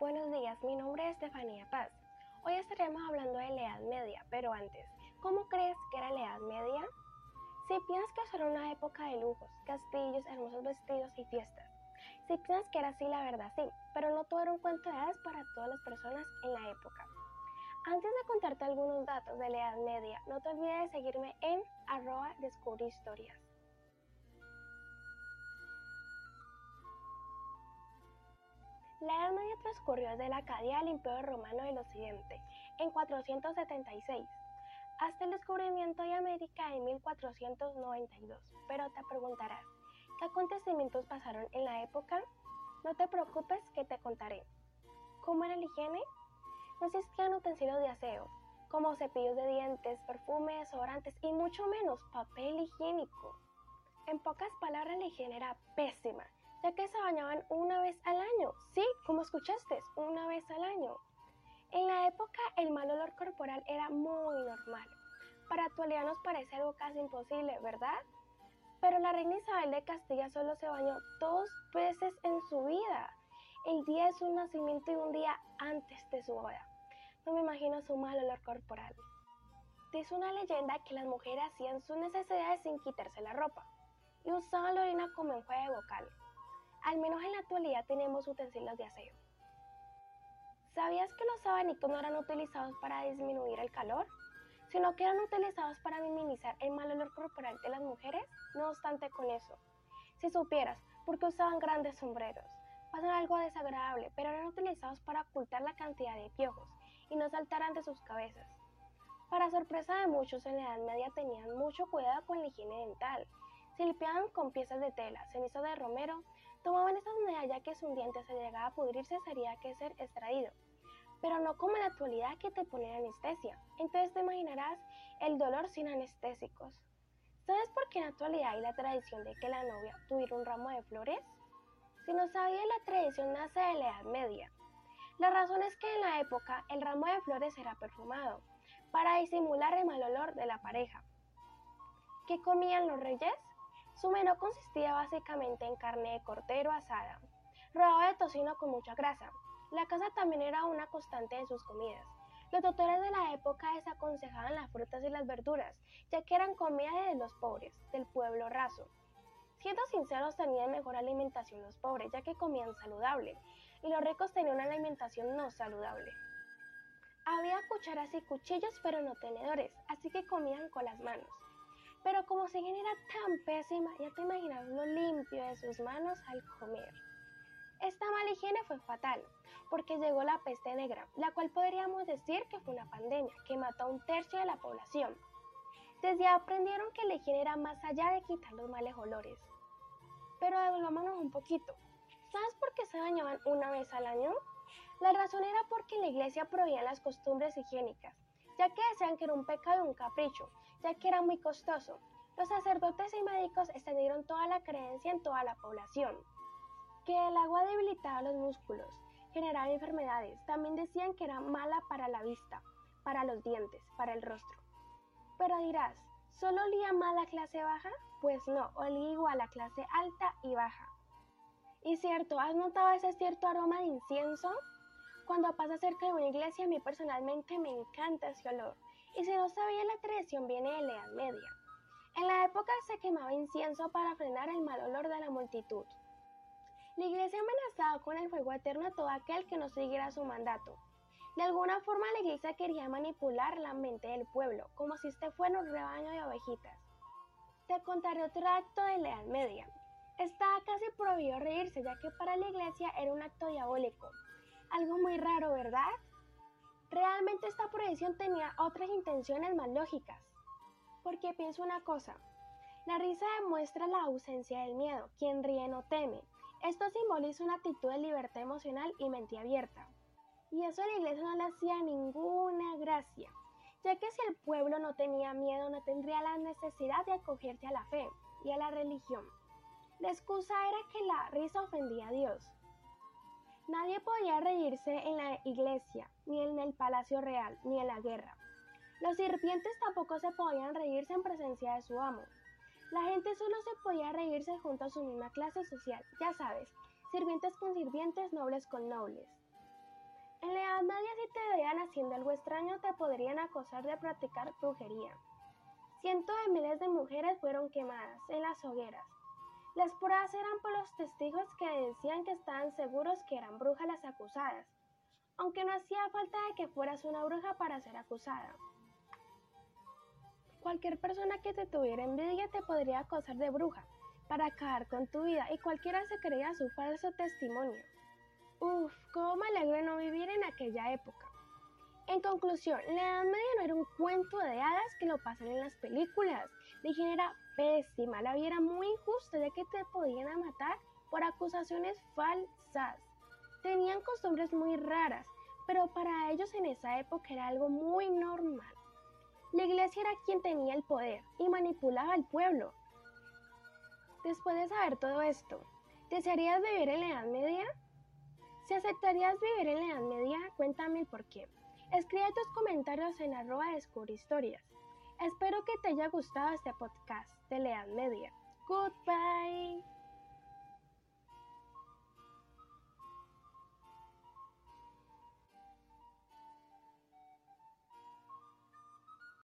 Buenos días, mi nombre es Estefanía Paz. Hoy estaremos hablando de la Edad Media, pero antes, ¿cómo crees que era la Edad Media? Si piensas que era una época de lujos, castillos, hermosos vestidos y fiestas. Si piensas que era así, la verdad sí, pero no todo era un cuento de hadas para todas las personas en la época. Antes de contarte algunos datos de la Edad Media, no te olvides de seguirme en arroba historias. La Edad Media transcurrió desde la Acadia del Imperio Romano del Occidente, en 476, hasta el descubrimiento de América en 1492. Pero te preguntarás, ¿qué acontecimientos pasaron en la época? No te preocupes que te contaré. ¿Cómo era la higiene? No existían utensilios de aseo, como cepillos de dientes, perfumes, desodorantes y mucho menos papel higiénico. En pocas palabras, la higiene era pésima ya que se bañaban una vez al año. Sí, como escuchaste, una vez al año. En la época el mal olor corporal era muy normal. Para actualidad nos parece algo casi imposible, ¿verdad? Pero la reina Isabel de Castilla solo se bañó dos veces en su vida, el día de su nacimiento y un día antes de su boda. No me imagino su mal olor corporal. Dice una leyenda que las mujeres hacían sus necesidades sin quitarse la ropa y usaban la orina como enjuague vocal. Al menos en la actualidad tenemos utensilios de aseo. ¿Sabías que los abanicos no eran utilizados para disminuir el calor? Sino que eran utilizados para minimizar el mal olor corporal de las mujeres? No obstante con eso, si supieras por qué usaban grandes sombreros, pasan algo desagradable, pero eran utilizados para ocultar la cantidad de piojos y no saltaran de sus cabezas. Para sorpresa de muchos en la Edad Media tenían mucho cuidado con la higiene dental. Se limpiaban con piezas de tela, ceniza de romero, Tomaban estas medidas ya que si un diente se llegaba a pudrirse sería que ser extraído, pero no como en la actualidad que te ponen anestesia. Entonces te imaginarás el dolor sin anestésicos. ¿Sabes por qué en la actualidad hay la tradición de que la novia tuviera un ramo de flores? Si no sabía, la tradición nace de la Edad Media. La razón es que en la época el ramo de flores era perfumado, para disimular el mal olor de la pareja. ¿Qué comían los reyes? Su menú consistía básicamente en carne de cordero asada, rodado de tocino con mucha grasa. La casa también era una constante en sus comidas. Los doctores de la época desaconsejaban las frutas y las verduras, ya que eran comida de los pobres, del pueblo raso. Siendo sinceros, tenían mejor alimentación los pobres, ya que comían saludable, y los ricos tenían una alimentación no saludable. Había cucharas y cuchillos, pero no tenedores, así que comían con las manos. Pero como su higiene era tan pésima, ya te imaginas lo limpio de sus manos al comer. Esta mala higiene fue fatal, porque llegó la peste negra, la cual podríamos decir que fue una pandemia que mató a un tercio de la población. Desde aprendieron que la higiene era más allá de quitar los males olores. Pero devolvámonos un poquito. ¿Sabes por qué se bañaban una vez al año? La razón era porque la iglesia prohibía las costumbres higiénicas, ya que decían que era un pecado y un capricho, ya que era muy costoso. Los sacerdotes y médicos extendieron toda la creencia en toda la población. Que el agua debilitaba los músculos, generaba enfermedades. También decían que era mala para la vista, para los dientes, para el rostro. Pero dirás, ¿solo olía mal la clase baja? Pues no, olía igual a la clase alta y baja. Y cierto, ¿has notado ese cierto aroma de incienso? Cuando pasa cerca de una iglesia, a mí personalmente me encanta ese olor. Y si no sabía, la tradición viene de la Edad Media. En la época se quemaba incienso para frenar el mal olor de la multitud. La iglesia amenazaba con el fuego eterno a todo aquel que no siguiera su mandato. De alguna forma la iglesia quería manipular la mente del pueblo, como si este fuera un rebaño de ovejitas. Te contaré otro acto de la Edad Media. Estaba casi prohibido reírse, ya que para la iglesia era un acto diabólico. Algo muy raro, ¿verdad? Realmente esta prohibición tenía otras intenciones más lógicas. Porque pienso una cosa, la risa demuestra la ausencia del miedo, quien ríe no teme. Esto simboliza una actitud de libertad emocional y mente abierta. Y eso a la iglesia no le hacía ninguna gracia, ya que si el pueblo no tenía miedo no tendría la necesidad de acogerse a la fe y a la religión. La excusa era que la risa ofendía a Dios, Nadie podía reírse en la iglesia, ni en el palacio real, ni en la guerra. Los sirvientes tampoco se podían reírse en presencia de su amo. La gente solo se podía reírse junto a su misma clase social, ya sabes, sirvientes con sirvientes, nobles con nobles. En la Edad Media si te veían haciendo algo extraño te podrían acusar de practicar brujería. Cientos de miles de mujeres fueron quemadas en las hogueras. Las pruebas eran por los testigos que decían que estaban seguros que eran brujas las acusadas, aunque no hacía falta de que fueras una bruja para ser acusada. Cualquier persona que te tuviera envidia te podría acosar de bruja para acabar con tu vida y cualquiera se creía su falso testimonio. Uf, cómo me alegro no vivir en aquella época. Conclusión, la Edad Media no era un cuento de hadas que lo pasan en las películas. La higiene era pésima, la vida era muy injusta ya que te podían matar por acusaciones falsas. Tenían costumbres muy raras, pero para ellos en esa época era algo muy normal. La iglesia era quien tenía el poder y manipulaba al pueblo. Después de saber todo esto, ¿desearías vivir en la Edad Media? Si aceptarías vivir en la Edad Media, cuéntame el por qué. Escribe tus comentarios en arroba descubre historias. Espero que te haya gustado este podcast de la Edad Media. Goodbye.